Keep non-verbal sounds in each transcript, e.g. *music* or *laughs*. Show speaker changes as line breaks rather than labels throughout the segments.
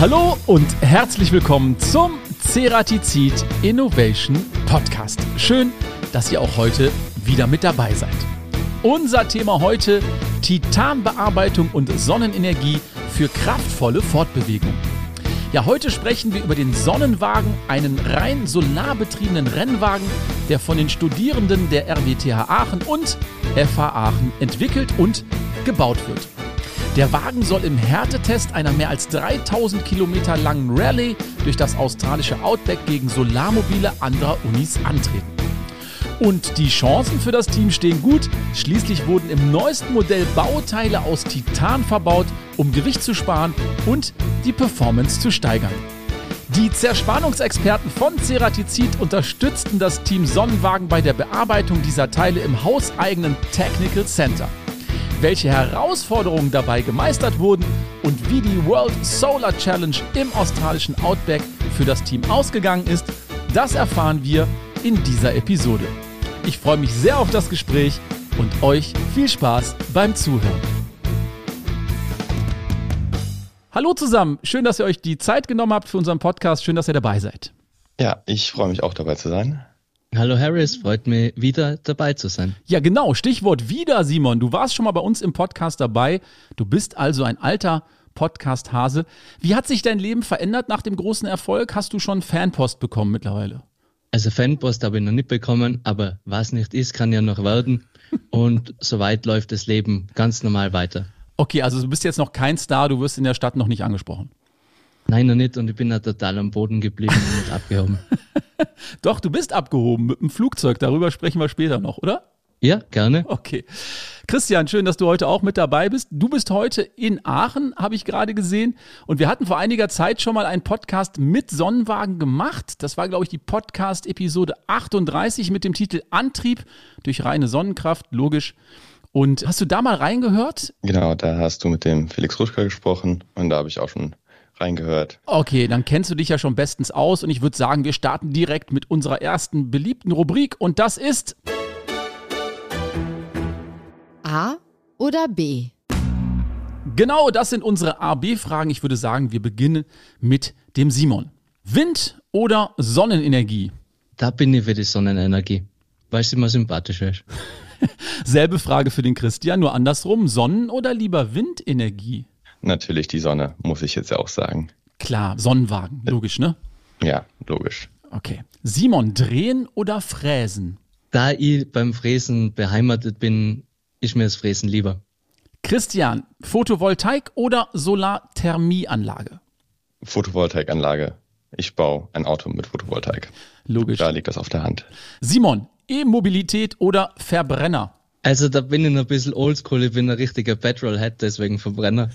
Hallo und herzlich willkommen zum Ceratizid Innovation Podcast. Schön, dass ihr auch heute wieder mit dabei seid. Unser Thema heute Titanbearbeitung und Sonnenenergie für kraftvolle Fortbewegung. Ja, heute sprechen wir über den Sonnenwagen, einen rein solarbetriebenen Rennwagen, der von den Studierenden der RWTH Aachen und FH Aachen entwickelt und gebaut wird. Der Wagen soll im Härtetest einer mehr als 3000 Kilometer langen Rallye durch das australische Outback gegen Solarmobile anderer Unis antreten. Und die Chancen für das Team stehen gut. Schließlich wurden im neuesten Modell Bauteile aus Titan verbaut, um Gewicht zu sparen und die Performance zu steigern. Die Zerspannungsexperten von Ceratizid unterstützten das Team Sonnenwagen bei der Bearbeitung dieser Teile im hauseigenen Technical Center welche Herausforderungen dabei gemeistert wurden und wie die World Solar Challenge im australischen Outback für das Team ausgegangen ist, das erfahren wir in dieser Episode. Ich freue mich sehr auf das Gespräch und euch viel Spaß beim Zuhören. Hallo zusammen, schön, dass ihr euch die Zeit genommen habt für unseren Podcast, schön, dass ihr dabei seid.
Ja, ich freue mich auch dabei zu sein.
Hallo Harris, freut mich wieder dabei zu sein.
Ja, genau, Stichwort wieder, Simon. Du warst schon mal bei uns im Podcast dabei. Du bist also ein alter Podcast-Hase. Wie hat sich dein Leben verändert nach dem großen Erfolg? Hast du schon Fanpost bekommen mittlerweile?
Also Fanpost habe ich noch nicht bekommen, aber was nicht ist, kann ja noch werden. Und soweit läuft das Leben ganz normal weiter.
Okay, also du bist jetzt noch kein Star, du wirst in der Stadt noch nicht angesprochen.
Nein, noch nicht und ich bin da total am Boden geblieben und nicht abgehoben. *laughs*
Doch, du bist abgehoben mit dem Flugzeug. Darüber sprechen wir später noch, oder?
Ja, gerne.
Okay. Christian, schön, dass du heute auch mit dabei bist. Du bist heute in Aachen, habe ich gerade gesehen. Und wir hatten vor einiger Zeit schon mal einen Podcast mit Sonnenwagen gemacht. Das war, glaube ich, die Podcast-Episode 38 mit dem Titel Antrieb durch reine Sonnenkraft, logisch. Und hast du da mal reingehört?
Genau, da hast du mit dem Felix Ruschka gesprochen und da habe ich auch schon reingehört.
Okay, dann kennst du dich ja schon bestens aus und ich würde sagen, wir starten direkt mit unserer ersten beliebten Rubrik und das ist
A oder B?
Genau, das sind unsere A-B-Fragen. Ich würde sagen, wir beginnen mit dem Simon. Wind oder Sonnenenergie?
Da bin ich für die Sonnenenergie, weil sie immer sympathisch ist. *laughs*
Selbe Frage für den Christian, nur andersrum. Sonnen- oder lieber Windenergie?
Natürlich die Sonne, muss ich jetzt ja auch sagen.
Klar, Sonnenwagen, logisch, ne?
Ja, logisch.
Okay. Simon, drehen oder fräsen?
Da ich beim Fräsen beheimatet bin, ist mir das Fräsen lieber.
Christian, Photovoltaik oder Solarthermieanlage?
Photovoltaikanlage. Ich baue ein Auto mit Photovoltaik.
Logisch.
Da liegt das auf der Hand.
Simon, E-Mobilität oder Verbrenner?
Also da bin ich ein bisschen oldschool, ich bin ein richtiger Petrolhead, deswegen Verbrenner.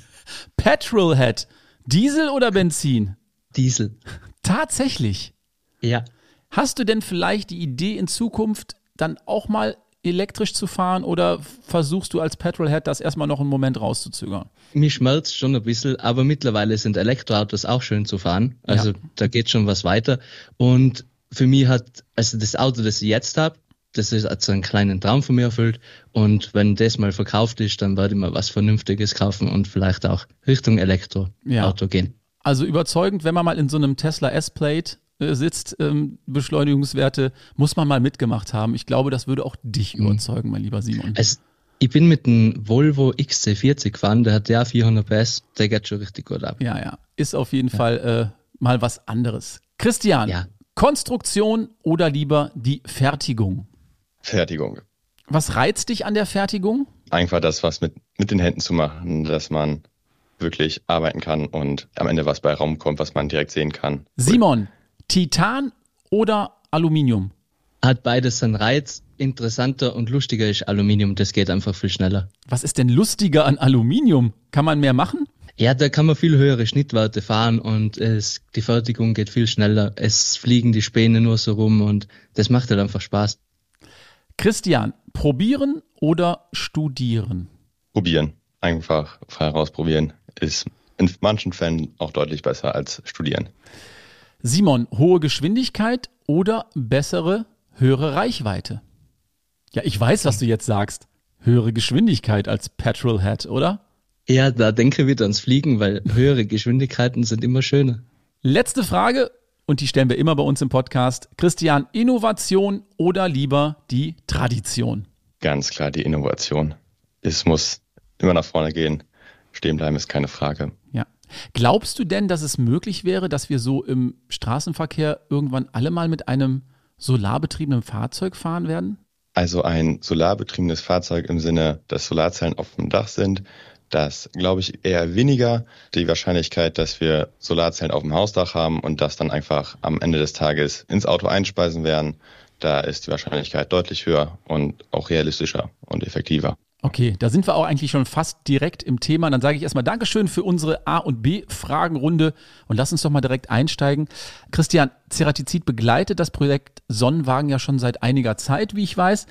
Petrolhead, Diesel oder Benzin?
Diesel.
Tatsächlich.
Ja.
Hast du denn vielleicht die Idee in Zukunft dann auch mal elektrisch zu fahren oder versuchst du als Petrolhead das erstmal noch einen Moment rauszuzögern?
Mich schmerzt schon ein bisschen, aber mittlerweile sind Elektroautos auch schön zu fahren. Also ja. da geht schon was weiter. Und für mich hat, also das Auto, das ich jetzt habe, das ist also einen kleinen Traum von mir erfüllt. Und wenn das mal verkauft ist, dann werde ich mal was Vernünftiges kaufen und vielleicht auch Richtung Elektroauto ja. gehen.
Also überzeugend, wenn man mal in so einem Tesla S-Plate äh, sitzt, ähm, Beschleunigungswerte, muss man mal mitgemacht haben. Ich glaube, das würde auch dich mhm. überzeugen, mein lieber Simon.
Es, ich bin mit einem Volvo XC40 gefahren, der hat ja 400 PS, der geht schon richtig gut ab.
Ja, ja, ist auf jeden ja. Fall äh, mal was anderes. Christian, ja. Konstruktion oder lieber die Fertigung?
Fertigung.
Was reizt dich an der Fertigung?
Einfach das, was mit, mit den Händen zu machen, dass man wirklich arbeiten kann und am Ende was bei Raum kommt, was man direkt sehen kann.
Simon, Titan oder Aluminium?
Hat beides seinen Reiz. Interessanter und lustiger ist Aluminium, das geht einfach viel schneller.
Was ist denn lustiger an Aluminium? Kann man mehr machen?
Ja, da kann man viel höhere Schnittwerte fahren und es, die Fertigung geht viel schneller. Es fliegen die Späne nur so rum und das macht halt einfach Spaß.
Christian, probieren oder studieren?
Probieren. Einfach frei rausprobieren. Ist in manchen Fällen auch deutlich besser als studieren.
Simon, hohe Geschwindigkeit oder bessere, höhere Reichweite? Ja, ich weiß, was du jetzt sagst. Höhere Geschwindigkeit als Petrolhead, oder?
Ja, da denke ich wieder ans Fliegen, weil höhere Geschwindigkeiten sind immer schöner.
Letzte Frage, und die stellen wir immer bei uns im Podcast. Christian, Innovation oder lieber die Tradition?
Ganz klar die Innovation. Es muss immer nach vorne gehen. Stehen bleiben ist keine Frage.
Ja. Glaubst du denn, dass es möglich wäre, dass wir so im Straßenverkehr irgendwann alle mal mit einem solarbetriebenen Fahrzeug fahren werden?
Also ein solarbetriebenes Fahrzeug im Sinne, dass Solarzellen auf dem Dach sind, das glaube ich eher weniger. Die Wahrscheinlichkeit, dass wir Solarzellen auf dem Hausdach haben und das dann einfach am Ende des Tages ins Auto einspeisen werden, da ist die Wahrscheinlichkeit deutlich höher und auch realistischer und effektiver.
Okay, da sind wir auch eigentlich schon fast direkt im Thema. Dann sage ich erstmal Dankeschön für unsere A- und B-Fragenrunde und lass uns doch mal direkt einsteigen. Christian, Ceratizid begleitet das Projekt Sonnenwagen ja schon seit einiger Zeit, wie ich weiß.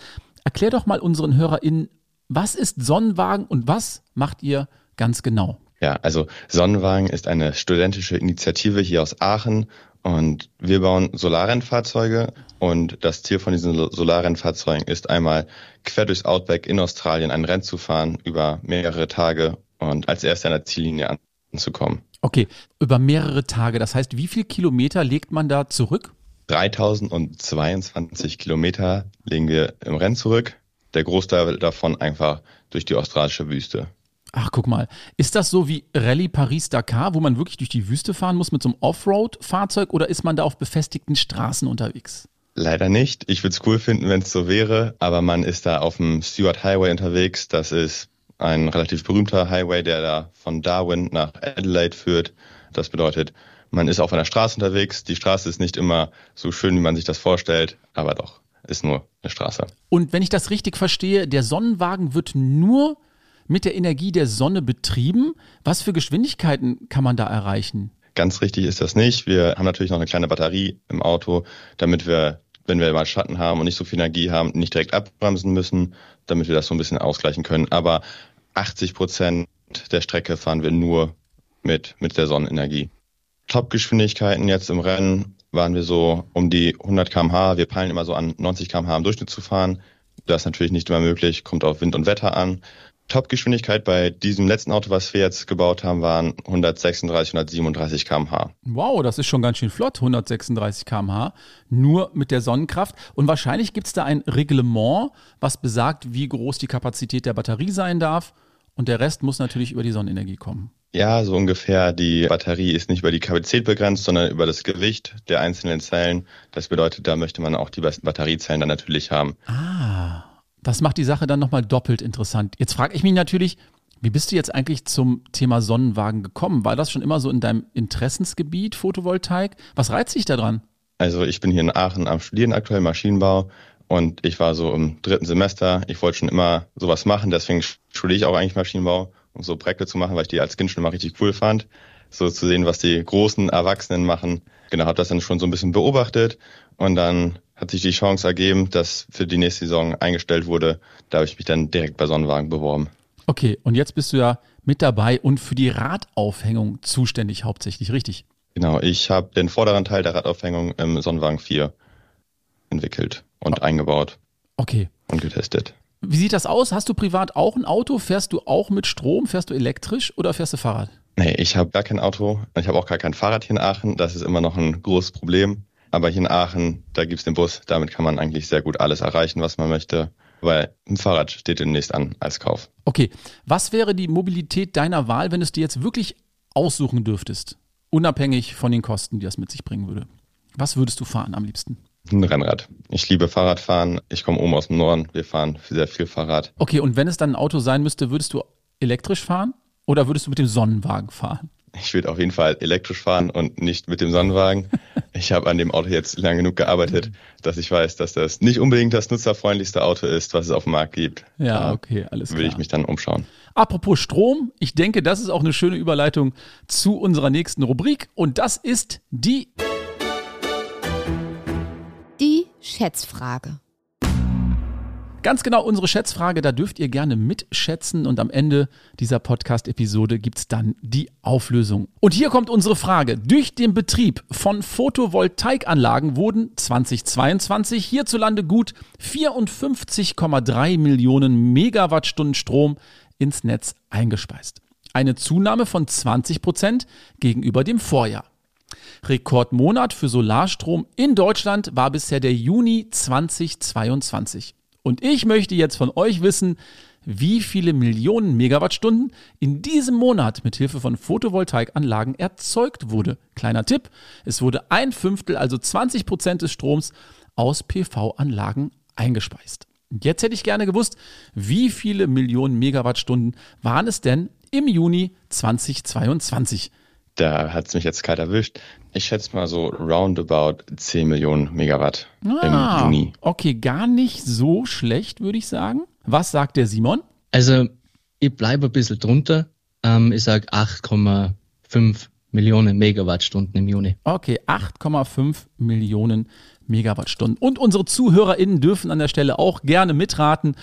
Erklär doch mal unseren HörerInnen, was ist Sonnenwagen und was macht ihr ganz genau?
Ja, also Sonnenwagen ist eine studentische Initiative hier aus Aachen und wir bauen Solarrennfahrzeuge und das Ziel von diesen Solarrennfahrzeugen ist einmal quer durchs Outback in Australien ein Rennen zu fahren über mehrere Tage und als erster an der Ziellinie anzukommen.
Okay, über mehrere Tage. Das heißt, wie viel Kilometer legt man da zurück?
3022 Kilometer legen wir im Rennen zurück. Der Großteil davon einfach durch die australische Wüste.
Ach, guck mal. Ist das so wie Rallye Paris-Dakar, wo man wirklich durch die Wüste fahren muss mit so einem Offroad-Fahrzeug oder ist man da auf befestigten Straßen unterwegs?
Leider nicht. Ich würde es cool finden, wenn es so wäre, aber man ist da auf dem Stewart Highway unterwegs. Das ist ein relativ berühmter Highway, der da von Darwin nach Adelaide führt. Das bedeutet, man ist auf einer Straße unterwegs. Die Straße ist nicht immer so schön, wie man sich das vorstellt, aber doch, ist nur eine Straße.
Und wenn ich das richtig verstehe, der Sonnenwagen wird nur mit der Energie der Sonne betrieben. Was für Geschwindigkeiten kann man da erreichen?
Ganz richtig ist das nicht. Wir haben natürlich noch eine kleine Batterie im Auto, damit wir, wenn wir mal Schatten haben und nicht so viel Energie haben, nicht direkt abbremsen müssen, damit wir das so ein bisschen ausgleichen können. Aber 80 Prozent der Strecke fahren wir nur mit, mit der Sonnenenergie. Topgeschwindigkeiten jetzt im Rennen waren wir so um die 100 kmh. Wir peilen immer so an 90 kmh im Durchschnitt zu fahren. Das ist natürlich nicht immer möglich, kommt auf Wind und Wetter an. Topgeschwindigkeit bei diesem letzten Auto, was wir jetzt gebaut haben, waren 136, 137 km/h.
Wow, das ist schon ganz schön flott, 136 km/h, nur mit der Sonnenkraft. Und wahrscheinlich gibt es da ein Reglement, was besagt, wie groß die Kapazität der Batterie sein darf. Und der Rest muss natürlich über die Sonnenenergie kommen.
Ja, so ungefähr. Die Batterie ist nicht über die Kapazität begrenzt, sondern über das Gewicht der einzelnen Zellen. Das bedeutet, da möchte man auch die besten Batteriezellen dann natürlich haben.
Ah. Das macht die Sache dann nochmal doppelt interessant. Jetzt frage ich mich natürlich, wie bist du jetzt eigentlich zum Thema Sonnenwagen gekommen? War das schon immer so in deinem Interessensgebiet, Photovoltaik? Was reizt dich daran?
Also ich bin hier in Aachen am Studieren aktuell Maschinenbau und ich war so im dritten Semester. Ich wollte schon immer sowas machen, deswegen studiere ich auch eigentlich Maschinenbau, um so Projekte zu machen, weil ich die als Kind schon immer richtig cool fand. So zu sehen, was die großen Erwachsenen machen. Genau, habe das dann schon so ein bisschen beobachtet und dann hat sich die Chance ergeben, dass für die nächste Saison eingestellt wurde. Da habe ich mich dann direkt bei Sonnenwagen beworben.
Okay, und jetzt bist du ja mit dabei und für die Radaufhängung zuständig hauptsächlich, richtig?
Genau, ich habe den vorderen Teil der Radaufhängung im Sonnenwagen 4 entwickelt und oh. eingebaut.
Okay.
Und getestet.
Wie sieht das aus? Hast du privat auch ein Auto? Fährst du auch mit Strom? Fährst du elektrisch oder fährst du Fahrrad?
Nee, ich habe gar kein Auto. Ich habe auch gar kein Fahrrad hier in Aachen. Das ist immer noch ein großes Problem. Aber hier in Aachen, da gibt's den Bus. Damit kann man eigentlich sehr gut alles erreichen, was man möchte. Weil ein Fahrrad steht demnächst an als Kauf.
Okay. Was wäre die Mobilität deiner Wahl, wenn du es dir jetzt wirklich aussuchen dürftest? Unabhängig von den Kosten, die das mit sich bringen würde. Was würdest du fahren am liebsten?
Ein Rennrad. Ich liebe Fahrradfahren. Ich komme oben aus dem Norden. Wir fahren sehr viel Fahrrad.
Okay, und wenn es dann ein Auto sein müsste, würdest du elektrisch fahren oder würdest du mit dem Sonnenwagen fahren?
Ich würde auf jeden Fall elektrisch fahren und nicht mit dem Sonnenwagen. *laughs* Ich habe an dem Auto jetzt lang genug gearbeitet, dass ich weiß, dass das nicht unbedingt das nutzerfreundlichste Auto ist, was es auf dem Markt gibt.
Ja, okay, alles klar.
Würde ich mich dann umschauen.
Apropos Strom, ich denke, das ist auch eine schöne Überleitung zu unserer nächsten Rubrik und das ist die
Schätzfrage.
Ganz genau unsere Schätzfrage, da dürft ihr gerne mitschätzen und am Ende dieser Podcast-Episode gibt es dann die Auflösung. Und hier kommt unsere Frage. Durch den Betrieb von Photovoltaikanlagen wurden 2022 hierzulande gut 54,3 Millionen Megawattstunden Strom ins Netz eingespeist. eine Zunahme von 20 Prozent gegenüber dem Vorjahr. Rekordmonat für Solarstrom in Deutschland war bisher der Juni 2022. Und ich möchte jetzt von euch wissen, wie viele Millionen Megawattstunden in diesem Monat mit Hilfe von Photovoltaikanlagen erzeugt wurde. Kleiner Tipp, es wurde ein Fünftel, also 20 Prozent des Stroms aus PV-Anlagen eingespeist. Jetzt hätte ich gerne gewusst, wie viele Millionen Megawattstunden waren es denn im Juni 2022?
Da hat es mich jetzt kalt erwischt. Ich schätze mal so roundabout 10 Millionen Megawatt
ah, im Juni. Okay, gar nicht so schlecht, würde ich sagen. Was sagt der Simon?
Also, ich bleibe ein bisschen drunter. Ähm, ich sage 8,5 Millionen Megawattstunden im Juni.
Okay, 8,5 Millionen Megawattstunden. Und unsere ZuhörerInnen dürfen an der Stelle auch gerne mitraten.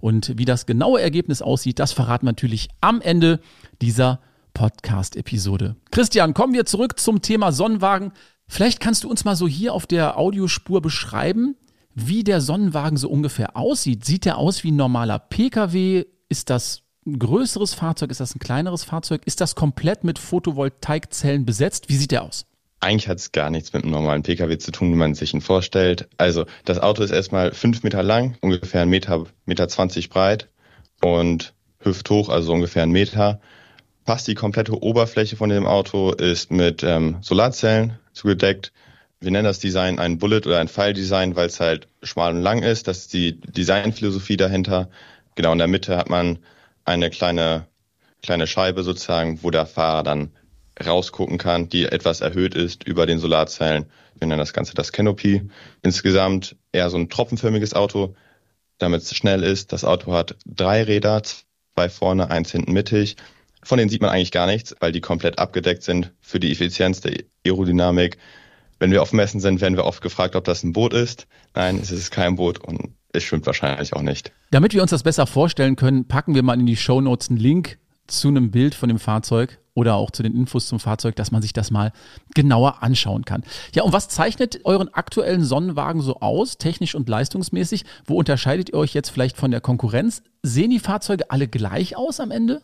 Und wie das genaue Ergebnis aussieht, das verraten wir natürlich am Ende dieser Podcast-Episode. Christian, kommen wir zurück zum Thema Sonnenwagen. Vielleicht kannst du uns mal so hier auf der Audiospur beschreiben, wie der Sonnenwagen so ungefähr aussieht. Sieht der aus wie ein normaler Pkw? Ist das ein größeres Fahrzeug? Ist das ein kleineres Fahrzeug? Ist das komplett mit Photovoltaikzellen besetzt? Wie sieht der aus?
Eigentlich hat es gar nichts mit einem normalen Pkw zu tun, wie man sich ihn vorstellt. Also das Auto ist erstmal fünf Meter lang, ungefähr ein Meter, Meter zwanzig breit und hüfthoch, also ungefähr ein Meter. Fast die komplette Oberfläche von dem Auto ist mit ähm, Solarzellen zugedeckt. Wir nennen das Design ein Bullet oder ein Pfeil-Design, weil es halt schmal und lang ist. Das ist die Designphilosophie dahinter. Genau in der Mitte hat man eine kleine, kleine Scheibe sozusagen, wo der Fahrer dann rausgucken kann, die etwas erhöht ist über den Solarzellen. Wir nennen das Ganze das Canopy. Insgesamt eher so ein tropfenförmiges Auto, damit es schnell ist. Das Auto hat drei Räder, zwei vorne, eins hinten mittig. Von denen sieht man eigentlich gar nichts, weil die komplett abgedeckt sind für die Effizienz der Aerodynamik. Wenn wir auf Messen sind, werden wir oft gefragt, ob das ein Boot ist. Nein, es ist kein Boot und es schwimmt wahrscheinlich auch nicht.
Damit wir uns das besser vorstellen können, packen wir mal in die Show Notes einen Link zu einem Bild von dem Fahrzeug oder auch zu den Infos zum Fahrzeug, dass man sich das mal genauer anschauen kann. Ja, und was zeichnet euren aktuellen Sonnenwagen so aus, technisch und leistungsmäßig? Wo unterscheidet ihr euch jetzt vielleicht von der Konkurrenz? Sehen die Fahrzeuge alle gleich aus am Ende?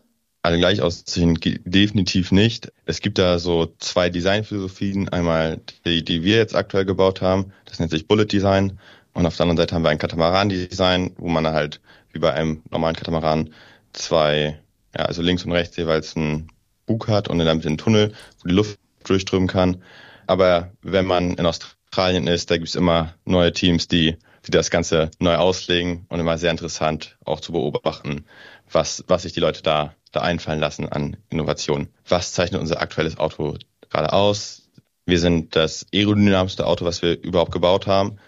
Alle gleich aussehen, definitiv nicht. Es gibt da so zwei Designphilosophien. Einmal die, die wir jetzt aktuell gebaut haben. Das nennt sich Bullet Design. Und auf der anderen Seite haben wir ein Katamaran-Design, wo man halt wie bei einem normalen Katamaran zwei, ja, also links und rechts jeweils einen Bug hat und in der Mitte Tunnel, wo die Luft durchströmen kann. Aber wenn man in Australien ist, da gibt es immer neue Teams, die, die das Ganze neu auslegen und immer sehr interessant auch zu beobachten, was, was sich die Leute da da einfallen lassen an Innovationen. Was zeichnet unser aktuelles Auto gerade aus? Wir sind das aerodynamischste Auto, was wir überhaupt gebaut haben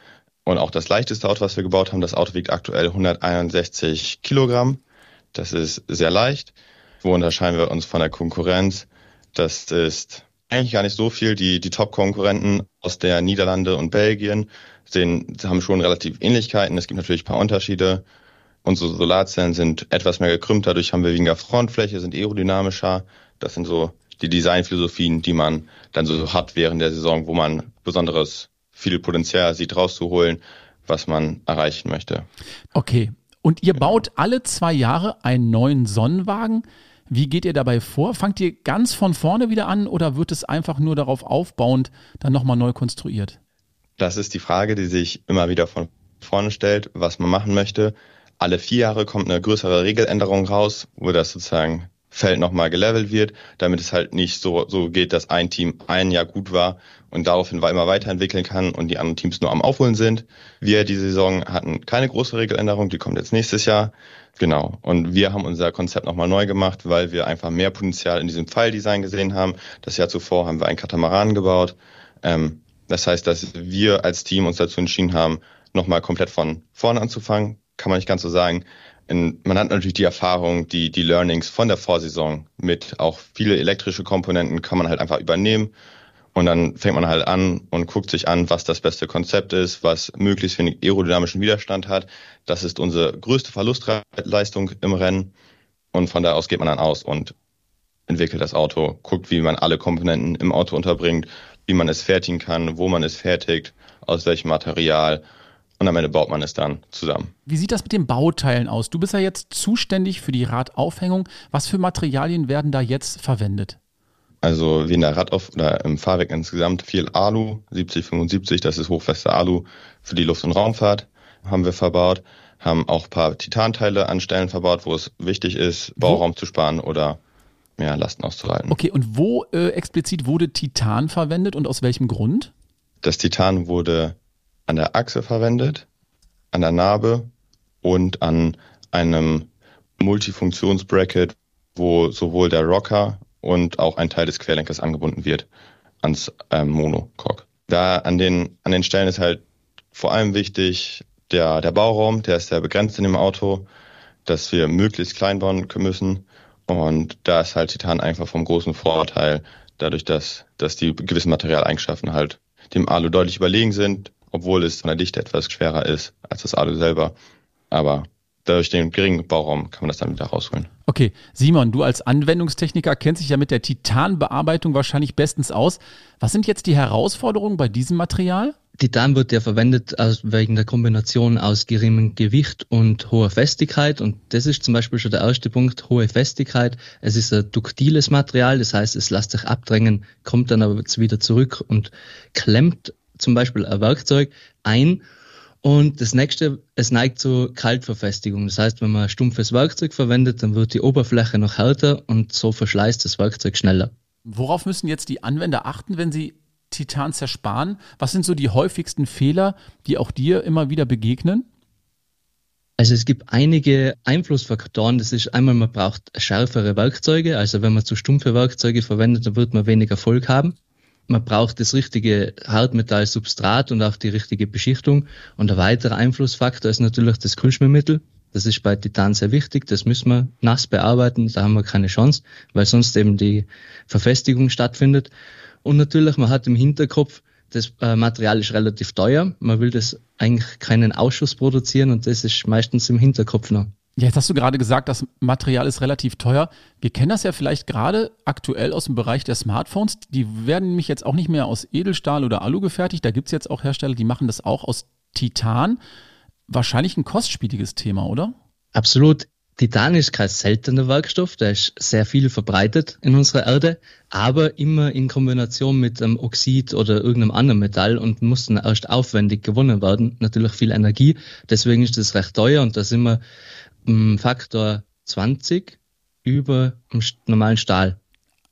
und auch das leichteste Auto, was wir gebaut haben. Das Auto wiegt aktuell 161 Kilogramm. Das ist sehr leicht. Wo unterscheiden wir uns von der Konkurrenz? Das ist eigentlich gar nicht so viel. Die, die Top-Konkurrenten aus der Niederlande und Belgien sehen, haben schon relativ Ähnlichkeiten. Es gibt natürlich ein paar Unterschiede. Unsere Solarzellen sind etwas mehr gekrümmt, dadurch haben wir weniger Frontfläche, sind aerodynamischer. Das sind so die Designphilosophien, die man dann so hat während der Saison, wo man besonderes viel Potenzial sieht, rauszuholen, was man erreichen möchte.
Okay. Und ihr baut alle zwei Jahre einen neuen Sonnenwagen. Wie geht ihr dabei vor? Fangt ihr ganz von vorne wieder an oder wird es einfach nur darauf aufbauend dann nochmal neu konstruiert?
Das ist die Frage, die sich immer wieder von vorne stellt, was man machen möchte alle vier Jahre kommt eine größere Regeländerung raus, wo das sozusagen Feld nochmal gelevelt wird, damit es halt nicht so, so geht, dass ein Team ein Jahr gut war und daraufhin immer weiterentwickeln kann und die anderen Teams nur am Aufholen sind. Wir diese Saison hatten keine große Regeländerung, die kommt jetzt nächstes Jahr. Genau. Und wir haben unser Konzept nochmal neu gemacht, weil wir einfach mehr Potenzial in diesem Pfeildesign gesehen haben. Das Jahr zuvor haben wir einen Katamaran gebaut. Ähm, das heißt, dass wir als Team uns dazu entschieden haben, nochmal komplett von vorne anzufangen, kann man nicht ganz so sagen. In, man hat natürlich die Erfahrung, die, die Learnings von der Vorsaison mit auch viele elektrische Komponenten kann man halt einfach übernehmen. Und dann fängt man halt an und guckt sich an, was das beste Konzept ist, was möglichst wenig aerodynamischen Widerstand hat. Das ist unsere größte Verlustleistung im Rennen. Und von da aus geht man dann aus und entwickelt das Auto, guckt, wie man alle Komponenten im Auto unterbringt, wie man es fertigen kann, wo man es fertigt, aus welchem Material und am Ende baut man es dann zusammen.
Wie sieht das mit den Bauteilen aus? Du bist ja jetzt zuständig für die Radaufhängung. Was für Materialien werden da jetzt verwendet?
Also wie in der Radauf oder im Fahrwerk insgesamt viel Alu, 7075, das ist hochfeste Alu für die Luft- und Raumfahrt haben wir verbaut, haben auch ein paar Titanteile an Stellen verbaut, wo es wichtig ist, Bauraum wo? zu sparen oder mehr Lasten auszuhalten.
Okay, und wo äh, explizit wurde Titan verwendet und aus welchem Grund?
Das Titan wurde an der Achse verwendet, an der Narbe und an einem Multifunktionsbracket, wo sowohl der Rocker und auch ein Teil des Querlenkers angebunden wird ans ähm, Monocoque. Da an den, an den Stellen ist halt vor allem wichtig der, der Bauraum, der ist sehr begrenzt in dem Auto, dass wir möglichst klein bauen müssen. Und da ist halt Titan einfach vom großen Vorteil, dadurch, dass, dass die gewissen Materialeigenschaften halt dem Alu deutlich überlegen sind, obwohl es von der Dichte etwas schwerer ist als das Alu selber. Aber durch den geringen Bauraum kann man das dann wieder rausholen.
Okay, Simon, du als Anwendungstechniker kennst dich ja mit der Titanbearbeitung wahrscheinlich bestens aus. Was sind jetzt die Herausforderungen bei diesem Material?
Titan wird ja verwendet aus, wegen der Kombination aus geringem Gewicht und hoher Festigkeit. Und das ist zum Beispiel schon der erste Punkt, hohe Festigkeit. Es ist ein duktiles Material, das heißt, es lässt sich abdrängen, kommt dann aber wieder zurück und klemmt zum Beispiel ein Werkzeug ein und das nächste, es neigt zur Kaltverfestigung. Das heißt, wenn man stumpfes Werkzeug verwendet, dann wird die Oberfläche noch härter und so verschleißt das Werkzeug schneller.
Worauf müssen jetzt die Anwender achten, wenn sie Titan zersparen? Was sind so die häufigsten Fehler, die auch dir immer wieder begegnen?
Also es gibt einige Einflussfaktoren. Das ist einmal, man braucht schärfere Werkzeuge. Also wenn man zu stumpfe Werkzeuge verwendet, dann wird man weniger Erfolg haben man braucht das richtige Hartmetallsubstrat und auch die richtige Beschichtung. Und ein weiterer Einflussfaktor ist natürlich das Kühlschmiermittel. Das ist bei Titan sehr wichtig. Das müssen wir nass bearbeiten. Da haben wir keine Chance, weil sonst eben die Verfestigung stattfindet. Und natürlich, man hat im Hinterkopf, das äh, Material ist relativ teuer. Man will das eigentlich keinen Ausschuss produzieren und das ist meistens im Hinterkopf noch.
Ja, jetzt hast du gerade gesagt, das Material ist relativ teuer. Wir kennen das ja vielleicht gerade aktuell aus dem Bereich der Smartphones. Die werden nämlich jetzt auch nicht mehr aus Edelstahl oder Alu gefertigt. Da gibt es jetzt auch Hersteller, die machen das auch aus Titan. Wahrscheinlich ein kostspieliges Thema, oder?
Absolut. Titan ist kein seltener Werkstoff, der ist sehr viel verbreitet in unserer Erde, aber immer in Kombination mit einem Oxid oder irgendeinem anderen Metall und muss dann erst aufwendig gewonnen werden. Natürlich viel Energie, deswegen ist das recht teuer und da sind wir Faktor 20 über dem normalen Stahl.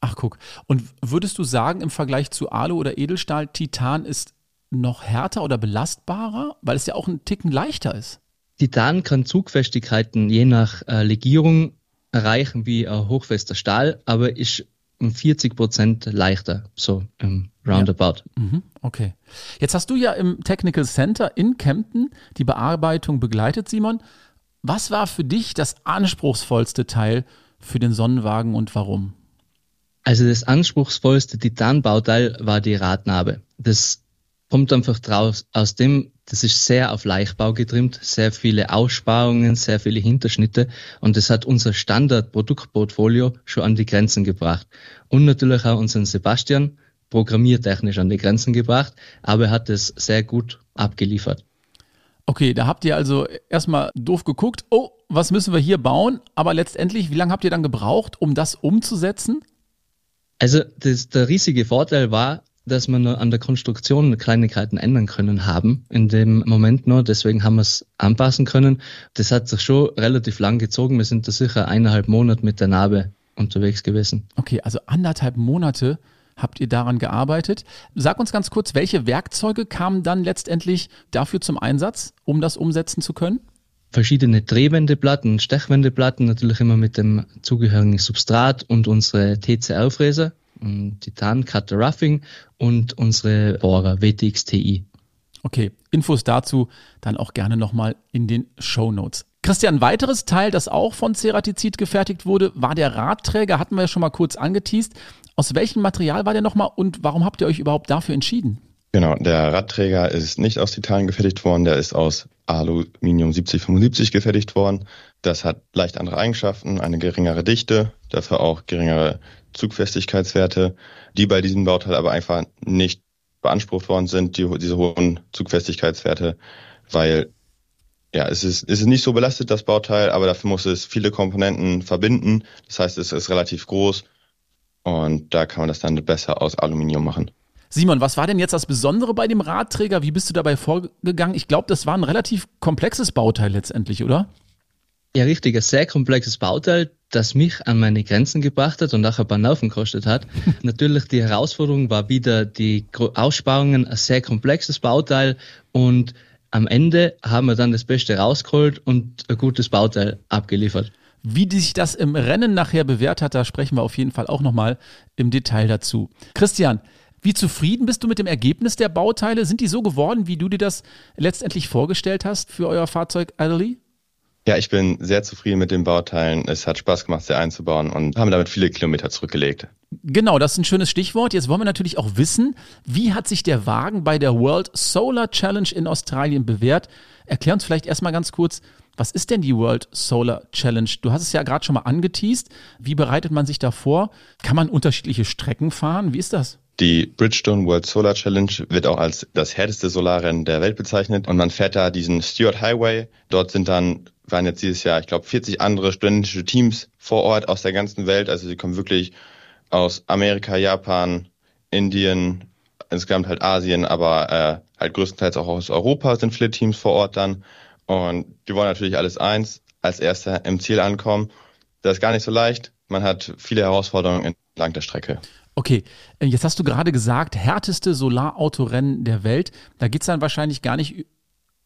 Ach guck. Und würdest du sagen, im Vergleich zu Alu oder Edelstahl, Titan ist noch härter oder belastbarer, weil es ja auch ein Ticken leichter ist?
Titan kann Zugfestigkeiten je nach äh, Legierung erreichen wie ein hochfester Stahl, aber ist um 40 Prozent leichter, so im Roundabout.
Ja. Mhm, okay. Jetzt hast du ja im Technical Center in Kempten die Bearbeitung begleitet, Simon. Was war für dich das anspruchsvollste Teil für den Sonnenwagen und warum?
Also das anspruchsvollste Titanbauteil war die Radnabe. Das kommt einfach draus aus dem, das ist sehr auf Leichtbau getrimmt, sehr viele Aussparungen, sehr viele Hinterschnitte und das hat unser Standardproduktportfolio schon an die Grenzen gebracht. Und natürlich auch unseren Sebastian programmiertechnisch an die Grenzen gebracht, aber er hat es sehr gut abgeliefert.
Okay, da habt ihr also erstmal doof geguckt, oh, was müssen wir hier bauen? Aber letztendlich, wie lange habt ihr dann gebraucht, um das umzusetzen?
Also das, der riesige Vorteil war, dass wir nur an der Konstruktion Kleinigkeiten ändern können haben in dem Moment nur. Deswegen haben wir es anpassen können. Das hat sich schon relativ lang gezogen. Wir sind da sicher eineinhalb Monate mit der Narbe unterwegs gewesen.
Okay, also anderthalb Monate habt ihr daran gearbeitet. Sag uns ganz kurz, welche Werkzeuge kamen dann letztendlich dafür zum Einsatz, um das umsetzen zu können?
Verschiedene Drehwendeplatten, Stechwendeplatten, natürlich immer mit dem zugehörigen Substrat und unsere TCR-Fräse, Titan Cutter Roughing und unsere Bohrer WTX TI.
Okay, Infos dazu dann auch gerne nochmal in den Show Notes. Christian, ein weiteres Teil, das auch von Ceratizid gefertigt wurde, war der Radträger, hatten wir ja schon mal kurz angeteast. Aus welchem Material war der nochmal und warum habt ihr euch überhaupt dafür entschieden?
Genau, der Radträger ist nicht aus Titan gefertigt worden, der ist aus Aluminium 7075 gefertigt worden. Das hat leicht andere Eigenschaften, eine geringere Dichte, dafür auch geringere Zugfestigkeitswerte, die bei diesem Bauteil aber einfach nicht beansprucht worden sind, die, diese hohen Zugfestigkeitswerte weil ja, es ist, es ist nicht so belastet, das Bauteil, aber dafür muss es viele Komponenten verbinden. Das heißt, es ist relativ groß und da kann man das dann besser aus Aluminium machen.
Simon, was war denn jetzt das Besondere bei dem Radträger? Wie bist du dabei vorgegangen? Ich glaube, das war ein relativ komplexes Bauteil letztendlich, oder?
Ja, richtig, ein sehr komplexes Bauteil, das mich an meine Grenzen gebracht hat und auch ein paar Nerven gekostet hat. *laughs* Natürlich die Herausforderung war wieder die Aussparungen, ein sehr komplexes Bauteil und am Ende haben wir dann das Beste rausgeholt und ein gutes Bauteil abgeliefert.
Wie sich das im Rennen nachher bewährt hat, da sprechen wir auf jeden Fall auch nochmal im Detail dazu. Christian, wie zufrieden bist du mit dem Ergebnis der Bauteile? Sind die so geworden, wie du dir das letztendlich vorgestellt hast für euer Fahrzeug Adderley?
Ja, ich bin sehr zufrieden mit den Bauteilen. Es hat Spaß gemacht, sie einzubauen und haben damit viele Kilometer zurückgelegt.
Genau, das ist ein schönes Stichwort. Jetzt wollen wir natürlich auch wissen, wie hat sich der Wagen bei der World Solar Challenge in Australien bewährt? Erklär uns vielleicht erstmal ganz kurz, was ist denn die World Solar Challenge? Du hast es ja gerade schon mal angeteased. Wie bereitet man sich da vor? Kann man unterschiedliche Strecken fahren? Wie ist das?
Die Bridgestone World Solar Challenge wird auch als das härteste Solarrennen der Welt bezeichnet und man fährt da diesen Stewart Highway. Dort sind dann waren jetzt dieses Jahr, ich glaube, 40 andere studentische Teams vor Ort aus der ganzen Welt. Also sie kommen wirklich aus Amerika, Japan, Indien, insgesamt halt Asien, aber äh, halt größtenteils auch aus Europa sind viele Teams vor Ort dann. Und die wollen natürlich alles eins, als erster im Ziel ankommen. Das ist gar nicht so leicht. Man hat viele Herausforderungen entlang der Strecke.
Okay, äh, jetzt hast du gerade gesagt, härteste Solarautorennen der Welt. Da geht es dann wahrscheinlich gar nicht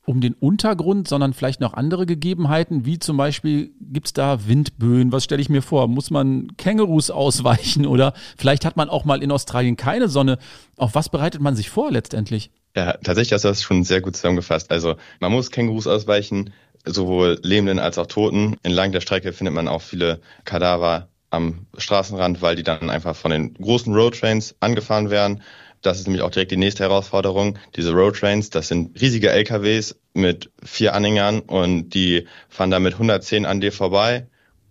um den Untergrund, sondern vielleicht noch andere Gegebenheiten, wie zum Beispiel gibt es da Windböen, was stelle ich mir vor? Muss man Kängurus ausweichen oder vielleicht hat man auch mal in Australien keine Sonne. Auf was bereitet man sich vor letztendlich?
Ja, tatsächlich hast du das schon sehr gut zusammengefasst. Also man muss Kängurus ausweichen, sowohl Lebenden als auch Toten. Entlang der Strecke findet man auch viele Kadaver am Straßenrand, weil die dann einfach von den großen Roadtrains angefahren werden. Das ist nämlich auch direkt die nächste Herausforderung. Diese Road Trains, das sind riesige LKWs mit vier Anhängern und die fahren da mit 110 an dir vorbei.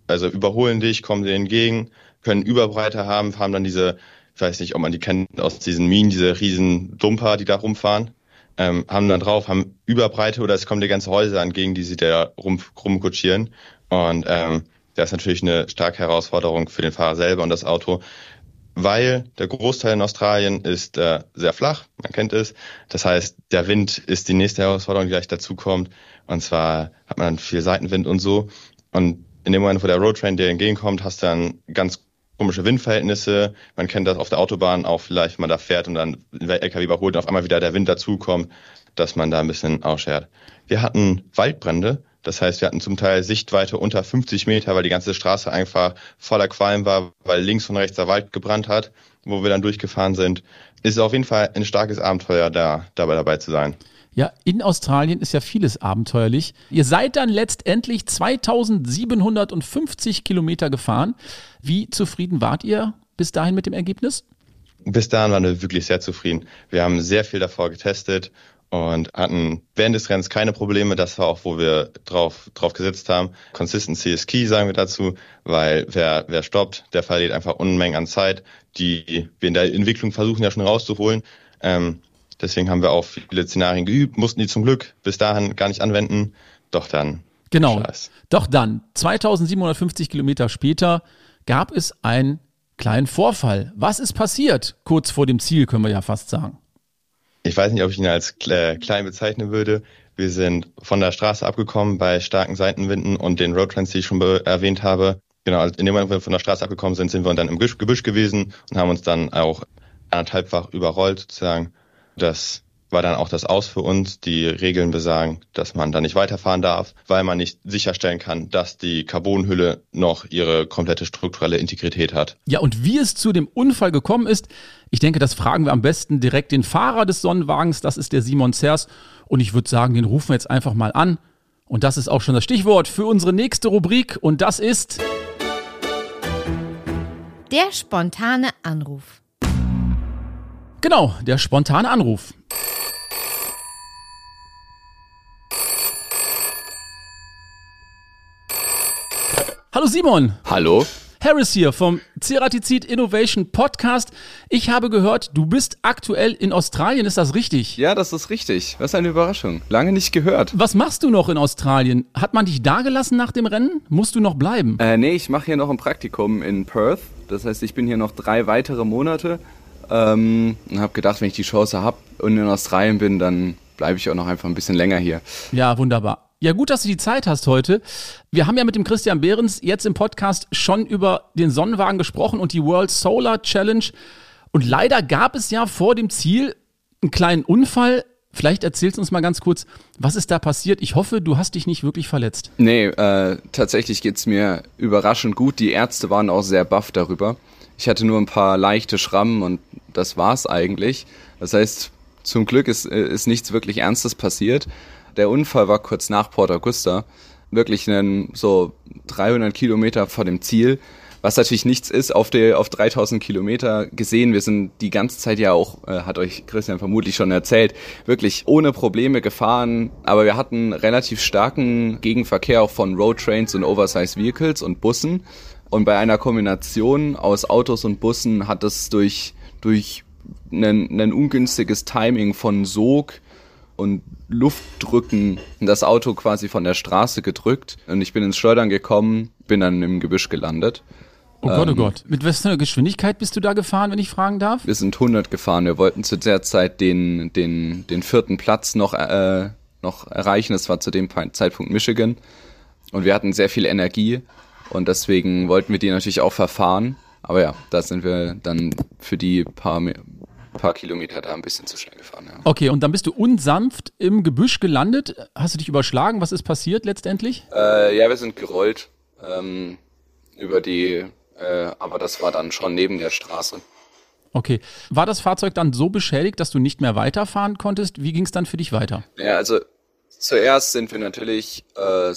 Also überholen dich, kommen dir entgegen, können Überbreite haben, haben dann diese, ich weiß nicht, ob man die kennt aus diesen Minen, diese riesen Dumper, die da rumfahren, ähm, haben dann drauf, haben Überbreite oder es kommen dir ganze Häuser entgegen, die sie da rum, rumkutschieren. Und ähm, das ist natürlich eine starke Herausforderung für den Fahrer selber und das Auto weil der Großteil in Australien ist äh, sehr flach, man kennt es. Das heißt, der Wind ist die nächste Herausforderung, die gleich dazu kommt. Und zwar hat man dann viel Seitenwind und so. Und in dem Moment, wo der Roadtrain dir entgegenkommt, hast du dann ganz komische Windverhältnisse. Man kennt das auf der Autobahn auch vielleicht, wenn man da fährt und dann LKW überholt und auf einmal wieder der Wind dazukommt, dass man da ein bisschen ausschert. Wir hatten Waldbrände das heißt, wir hatten zum Teil Sichtweite unter 50 Meter, weil die ganze Straße einfach voller Qualm war, weil links und rechts der Wald gebrannt hat, wo wir dann durchgefahren sind. Ist auf jeden Fall ein starkes Abenteuer, da dabei dabei zu sein.
Ja, in Australien ist ja vieles abenteuerlich. Ihr seid dann letztendlich 2750 Kilometer gefahren. Wie zufrieden wart ihr bis dahin mit dem Ergebnis?
Bis dahin waren wir wirklich sehr zufrieden. Wir haben sehr viel davor getestet und hatten während des Rennens keine Probleme. Das war auch, wo wir drauf, drauf gesetzt haben. Consistency is key, sagen wir dazu, weil wer, wer stoppt, der verliert einfach Unmengen an Zeit, die wir in der Entwicklung versuchen ja schon rauszuholen. Ähm, deswegen haben wir auch viele Szenarien geübt, mussten die zum Glück bis dahin gar nicht anwenden. Doch dann.
Genau. Scheiß. Doch dann, 2750 Kilometer später, gab es einen kleinen Vorfall. Was ist passiert? Kurz vor dem Ziel, können wir ja fast sagen
ich weiß nicht, ob ich ihn als klein bezeichnen würde. Wir sind von der Straße abgekommen bei starken Seitenwinden und den Roadtrends, die ich schon erwähnt habe. Genau, also in dem Moment, wo wir von der Straße abgekommen sind, sind wir dann im Gebüsch gewesen und haben uns dann auch anderthalbfach überrollt sozusagen. Das war dann auch das Aus für uns. Die Regeln besagen, dass man da nicht weiterfahren darf, weil man nicht sicherstellen kann, dass die Carbonhülle noch ihre komplette strukturelle Integrität hat.
Ja, und wie es zu dem Unfall gekommen ist, ich denke, das fragen wir am besten direkt den Fahrer des Sonnenwagens. Das ist der Simon Zers. Und ich würde sagen, den rufen wir jetzt einfach mal an. Und das ist auch schon das Stichwort für unsere nächste Rubrik. Und das ist
der spontane Anruf.
Genau, der spontane Anruf. Hallo Simon.
Hallo.
Harris hier vom Ceratizid Innovation Podcast. Ich habe gehört, du bist aktuell in Australien, ist das richtig?
Ja, das ist richtig. Was eine Überraschung. Lange nicht gehört.
Was machst du noch in Australien? Hat man dich da gelassen nach dem Rennen? Musst du noch bleiben?
Äh, nee, ich mache hier noch ein Praktikum in Perth. Das heißt, ich bin hier noch drei weitere Monate ähm, und habe gedacht, wenn ich die Chance habe und in Australien bin, dann bleibe ich auch noch einfach ein bisschen länger hier.
Ja, wunderbar. Ja, gut, dass du die Zeit hast heute. Wir haben ja mit dem Christian Behrens jetzt im Podcast schon über den Sonnenwagen gesprochen und die World Solar Challenge. Und leider gab es ja vor dem Ziel einen kleinen Unfall. Vielleicht erzählst du uns mal ganz kurz, was ist da passiert? Ich hoffe, du hast dich nicht wirklich verletzt.
Nee, äh, tatsächlich geht's mir überraschend gut. Die Ärzte waren auch sehr baff darüber. Ich hatte nur ein paar leichte Schrammen und das war's eigentlich. Das heißt, zum Glück ist, ist nichts wirklich Ernstes passiert. Der Unfall war kurz nach Port Augusta, wirklich einen, so 300 Kilometer vor dem Ziel, was natürlich nichts ist auf, der, auf 3000 Kilometer gesehen. Wir sind die ganze Zeit ja auch, äh, hat euch Christian vermutlich schon erzählt, wirklich ohne Probleme gefahren. Aber wir hatten relativ starken Gegenverkehr auch von Roadtrains und Oversized Vehicles und Bussen. Und bei einer Kombination aus Autos und Bussen hat es durch, durch ein, ein ungünstiges Timing von Sog und Luftdrücken das Auto quasi von der Straße gedrückt und ich bin ins Schleudern gekommen, bin dann im Gebüsch gelandet.
Oh Gott, oh Gott. Mit einer Geschwindigkeit bist du da gefahren, wenn ich fragen darf?
Wir sind 100 gefahren. Wir wollten zu der Zeit den, den, den vierten Platz noch, äh, noch erreichen. Das war zu dem Zeitpunkt Michigan. Und wir hatten sehr viel Energie und deswegen wollten wir die natürlich auch verfahren. Aber ja, da sind wir dann für die paar, paar Kilometer da ein bisschen zu schnell gefahren. Ja.
Okay, und dann bist du unsanft im Gebüsch gelandet. Hast du dich überschlagen? Was ist passiert letztendlich?
Äh, ja, wir sind gerollt ähm, über die, äh, aber das war dann schon neben der Straße.
Okay. War das Fahrzeug dann so beschädigt, dass du nicht mehr weiterfahren konntest? Wie ging es dann für dich weiter?
Ja, also zuerst sind wir natürlich äh,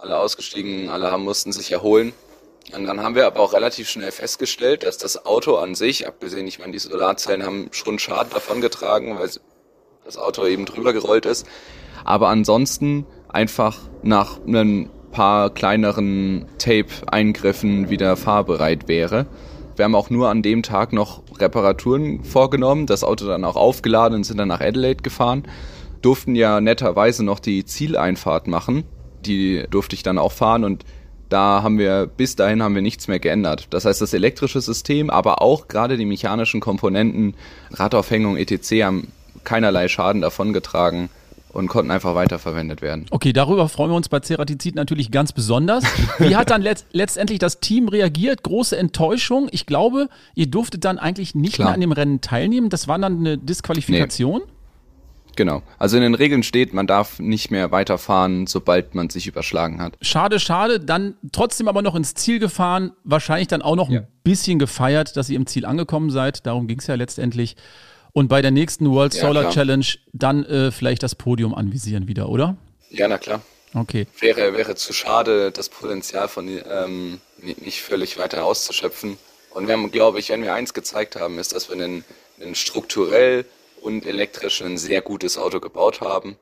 alle ausgestiegen, alle haben, mussten sich erholen. Und dann haben wir aber auch relativ schnell festgestellt, dass das Auto an sich, abgesehen, ich meine, die Solarzellen haben schon Schaden davongetragen, weil das Auto eben drüber gerollt ist. Aber ansonsten einfach nach ein paar kleineren Tape-Eingriffen wieder fahrbereit wäre. Wir haben auch nur an dem Tag noch Reparaturen vorgenommen, das Auto dann auch aufgeladen und sind dann nach Adelaide gefahren. Durften ja netterweise noch die Zieleinfahrt machen. Die durfte ich dann auch fahren und da haben wir, bis dahin haben wir nichts mehr geändert. Das heißt, das elektrische System, aber auch gerade die mechanischen Komponenten, Radaufhängung, etc. haben keinerlei Schaden davongetragen und konnten einfach weiterverwendet werden.
Okay, darüber freuen wir uns bei Ceratizid natürlich ganz besonders. Wie hat dann letzt, letztendlich das Team reagiert? Große Enttäuschung. Ich glaube, ihr durftet dann eigentlich nicht Klar. mehr an dem Rennen teilnehmen. Das war dann eine Disqualifikation. Nee.
Genau. Also in den Regeln steht, man darf nicht mehr weiterfahren, sobald man sich überschlagen hat.
Schade, schade. Dann trotzdem aber noch ins Ziel gefahren. Wahrscheinlich dann auch noch ja. ein bisschen gefeiert, dass ihr im Ziel angekommen seid. Darum ging es ja letztendlich. Und bei der nächsten World Solar ja, Challenge dann äh, vielleicht das Podium anvisieren wieder, oder?
Ja, na klar.
Okay.
Wäre, wäre zu schade, das Potenzial von ähm, nicht völlig weiter auszuschöpfen. Und wir haben, glaube ich, wenn wir eins gezeigt haben, ist, dass wir einen, einen strukturell und elektrisch ein sehr gutes Auto gebaut haben.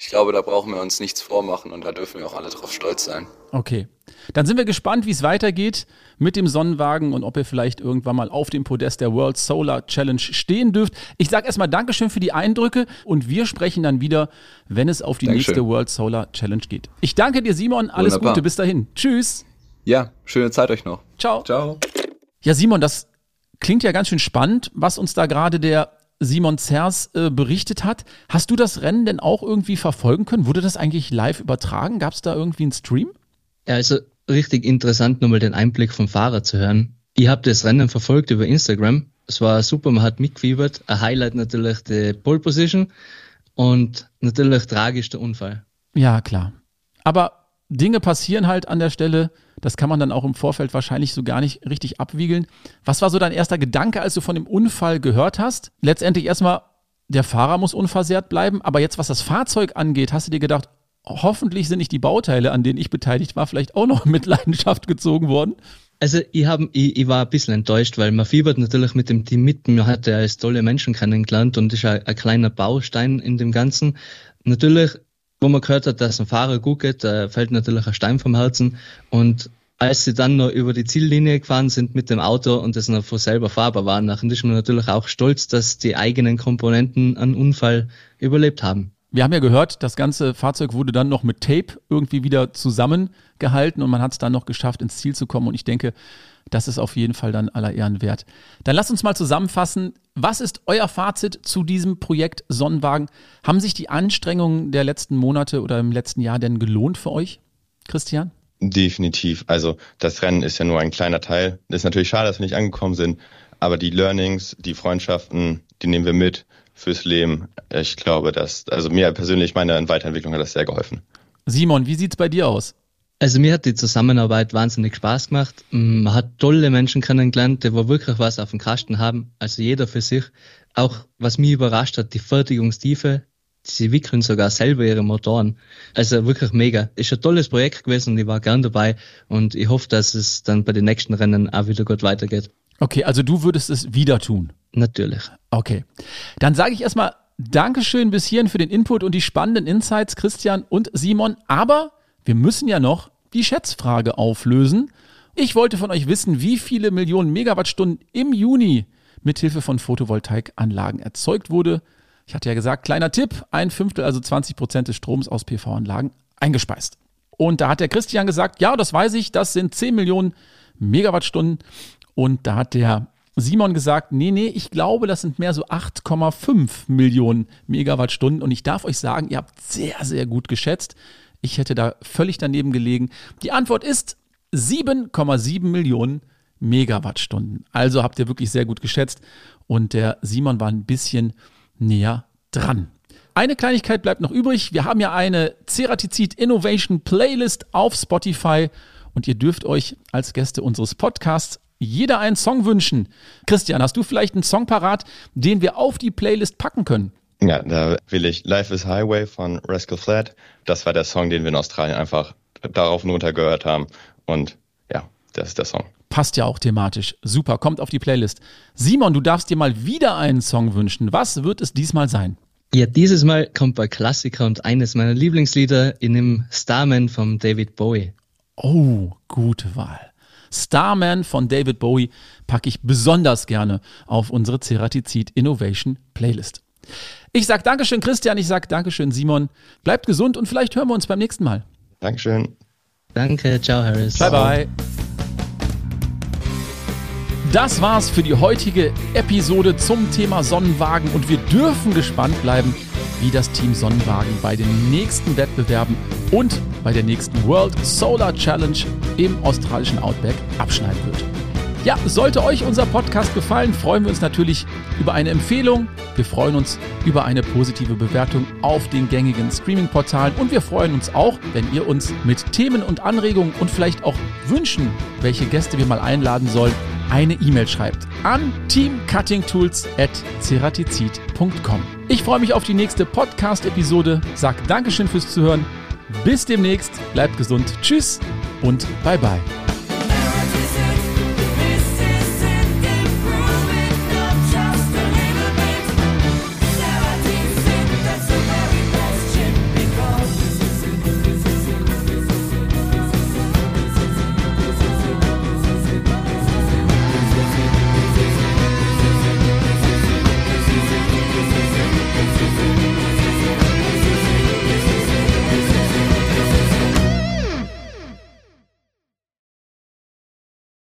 Ich glaube, da brauchen wir uns nichts vormachen und da dürfen wir auch alle drauf stolz sein.
Okay. Dann sind wir gespannt, wie es weitergeht mit dem Sonnenwagen und ob ihr vielleicht irgendwann mal auf dem Podest der World Solar Challenge stehen dürft. Ich sage erstmal Dankeschön für die Eindrücke und wir sprechen dann wieder, wenn es auf die Dankeschön. nächste World Solar Challenge geht. Ich danke dir, Simon. Alles Wunderbar. Gute. Bis dahin. Tschüss.
Ja, schöne Zeit euch noch.
Ciao. Ciao. Ja, Simon, das klingt ja ganz schön spannend, was uns da gerade der Simon Zers äh, berichtet hat. Hast du das Rennen denn auch irgendwie verfolgen können? Wurde das eigentlich live übertragen? Gab es da irgendwie einen Stream?
Ja, also richtig interessant, nochmal den Einblick vom Fahrer zu hören. Ich habe das Rennen verfolgt über Instagram. Es war super, man hat mitgefiebert. Ein Highlight natürlich die Pole Position und natürlich tragisch der Unfall.
Ja, klar. Aber Dinge passieren halt an der Stelle. Das kann man dann auch im Vorfeld wahrscheinlich so gar nicht richtig abwiegeln. Was war so dein erster Gedanke, als du von dem Unfall gehört hast? Letztendlich erstmal, der Fahrer muss unversehrt bleiben. Aber jetzt, was das Fahrzeug angeht, hast du dir gedacht, hoffentlich sind nicht die Bauteile, an denen ich beteiligt war, vielleicht auch noch *laughs* mit Leidenschaft gezogen worden?
Also ich, hab, ich, ich war ein bisschen enttäuscht, weil man fiebert natürlich mit dem Team mit. Man hat ja als tolle Menschen kennengelernt und ist ein, ein kleiner Baustein in dem Ganzen. Natürlich wo man gehört hat, dass ein Fahrer gut geht, da fällt natürlich ein Stein vom Herzen. Und als sie dann noch über die Ziellinie gefahren sind mit dem Auto und das noch von selber fahrbar war, dann ist man natürlich auch stolz, dass die eigenen Komponenten einen Unfall überlebt haben.
Wir haben ja gehört, das ganze Fahrzeug wurde dann noch mit Tape irgendwie wieder zusammengehalten und man hat es dann noch geschafft, ins Ziel zu kommen. Und ich denke, das ist auf jeden Fall dann aller Ehren wert. Dann lasst uns mal zusammenfassen. Was ist euer Fazit zu diesem Projekt Sonnenwagen? Haben sich die Anstrengungen der letzten Monate oder im letzten Jahr denn gelohnt für euch, Christian?
Definitiv. Also das Rennen ist ja nur ein kleiner Teil. Ist natürlich schade, dass wir nicht angekommen sind, aber die Learnings, die Freundschaften, die nehmen wir mit fürs Leben. Ich glaube, dass, also mir persönlich, meine Weiterentwicklung hat das sehr geholfen.
Simon, wie sieht's bei dir aus?
Also mir hat die Zusammenarbeit wahnsinnig Spaß gemacht. Man hat tolle Menschen kennengelernt, die wirklich was auf dem Kasten haben. Also jeder für sich. Auch was mich überrascht hat, die Fertigungstiefe. Sie wickeln sogar selber ihre Motoren. Also wirklich mega. Ist ein tolles Projekt gewesen und ich war gern dabei und ich hoffe, dass es dann bei den nächsten Rennen auch wieder gut weitergeht.
Okay, also du würdest es wieder tun.
Natürlich.
Okay. Dann sage ich erstmal Dankeschön bis hierhin für den Input und die spannenden Insights, Christian und Simon. Aber wir müssen ja noch die Schätzfrage auflösen. Ich wollte von euch wissen, wie viele Millionen Megawattstunden im Juni mithilfe von Photovoltaikanlagen erzeugt wurde. Ich hatte ja gesagt, kleiner Tipp, ein Fünftel, also 20 Prozent des Stroms aus PV-Anlagen eingespeist. Und da hat der Christian gesagt, ja, das weiß ich, das sind 10 Millionen Megawattstunden. Und da hat der Simon gesagt, nee, nee, ich glaube, das sind mehr so 8,5 Millionen Megawattstunden. Und ich darf euch sagen, ihr habt sehr, sehr gut geschätzt. Ich hätte da völlig daneben gelegen. Die Antwort ist 7,7 Millionen Megawattstunden. Also habt ihr wirklich sehr gut geschätzt und der Simon war ein bisschen näher dran. Eine Kleinigkeit bleibt noch übrig. Wir haben ja eine Ceratizid Innovation Playlist auf Spotify und ihr dürft euch als Gäste unseres Podcasts jeder einen Song wünschen. Christian, hast du vielleicht einen Song parat, den wir auf die Playlist packen können?
Ja, da will ich Life is Highway von Rascal Flat. Das war der Song, den wir in Australien einfach darauf und runter gehört haben. Und ja, das ist der Song.
Passt ja auch thematisch. Super, kommt auf die Playlist. Simon, du darfst dir mal wieder einen Song wünschen. Was wird es diesmal sein?
Ja, dieses Mal kommt bei Klassiker und eines meiner Lieblingslieder in dem Starman von David Bowie.
Oh, gute Wahl. Starman von David Bowie packe ich besonders gerne auf unsere Ceratizid Innovation Playlist. Ich sage Dankeschön, Christian. Ich sage Dankeschön, Simon. Bleibt gesund und vielleicht hören wir uns beim nächsten Mal.
Dankeschön.
Danke, ciao, Harris.
Bye, bye. Das war's für die heutige Episode zum Thema Sonnenwagen und wir dürfen gespannt bleiben, wie das Team Sonnenwagen bei den nächsten Wettbewerben und bei der nächsten World Solar Challenge im australischen Outback abschneiden wird. Ja, sollte euch unser Podcast gefallen, freuen wir uns natürlich über eine Empfehlung. Wir freuen uns über eine positive Bewertung auf den gängigen Streaming-Portalen und wir freuen uns auch, wenn ihr uns mit Themen und Anregungen und vielleicht auch Wünschen, welche Gäste wir mal einladen sollen, eine E-Mail schreibt an teamcuttingtools@ceratizid.com. Ich freue mich auf die nächste Podcast-Episode. Sag Dankeschön fürs Zuhören. Bis demnächst. Bleibt gesund. Tschüss und bye bye.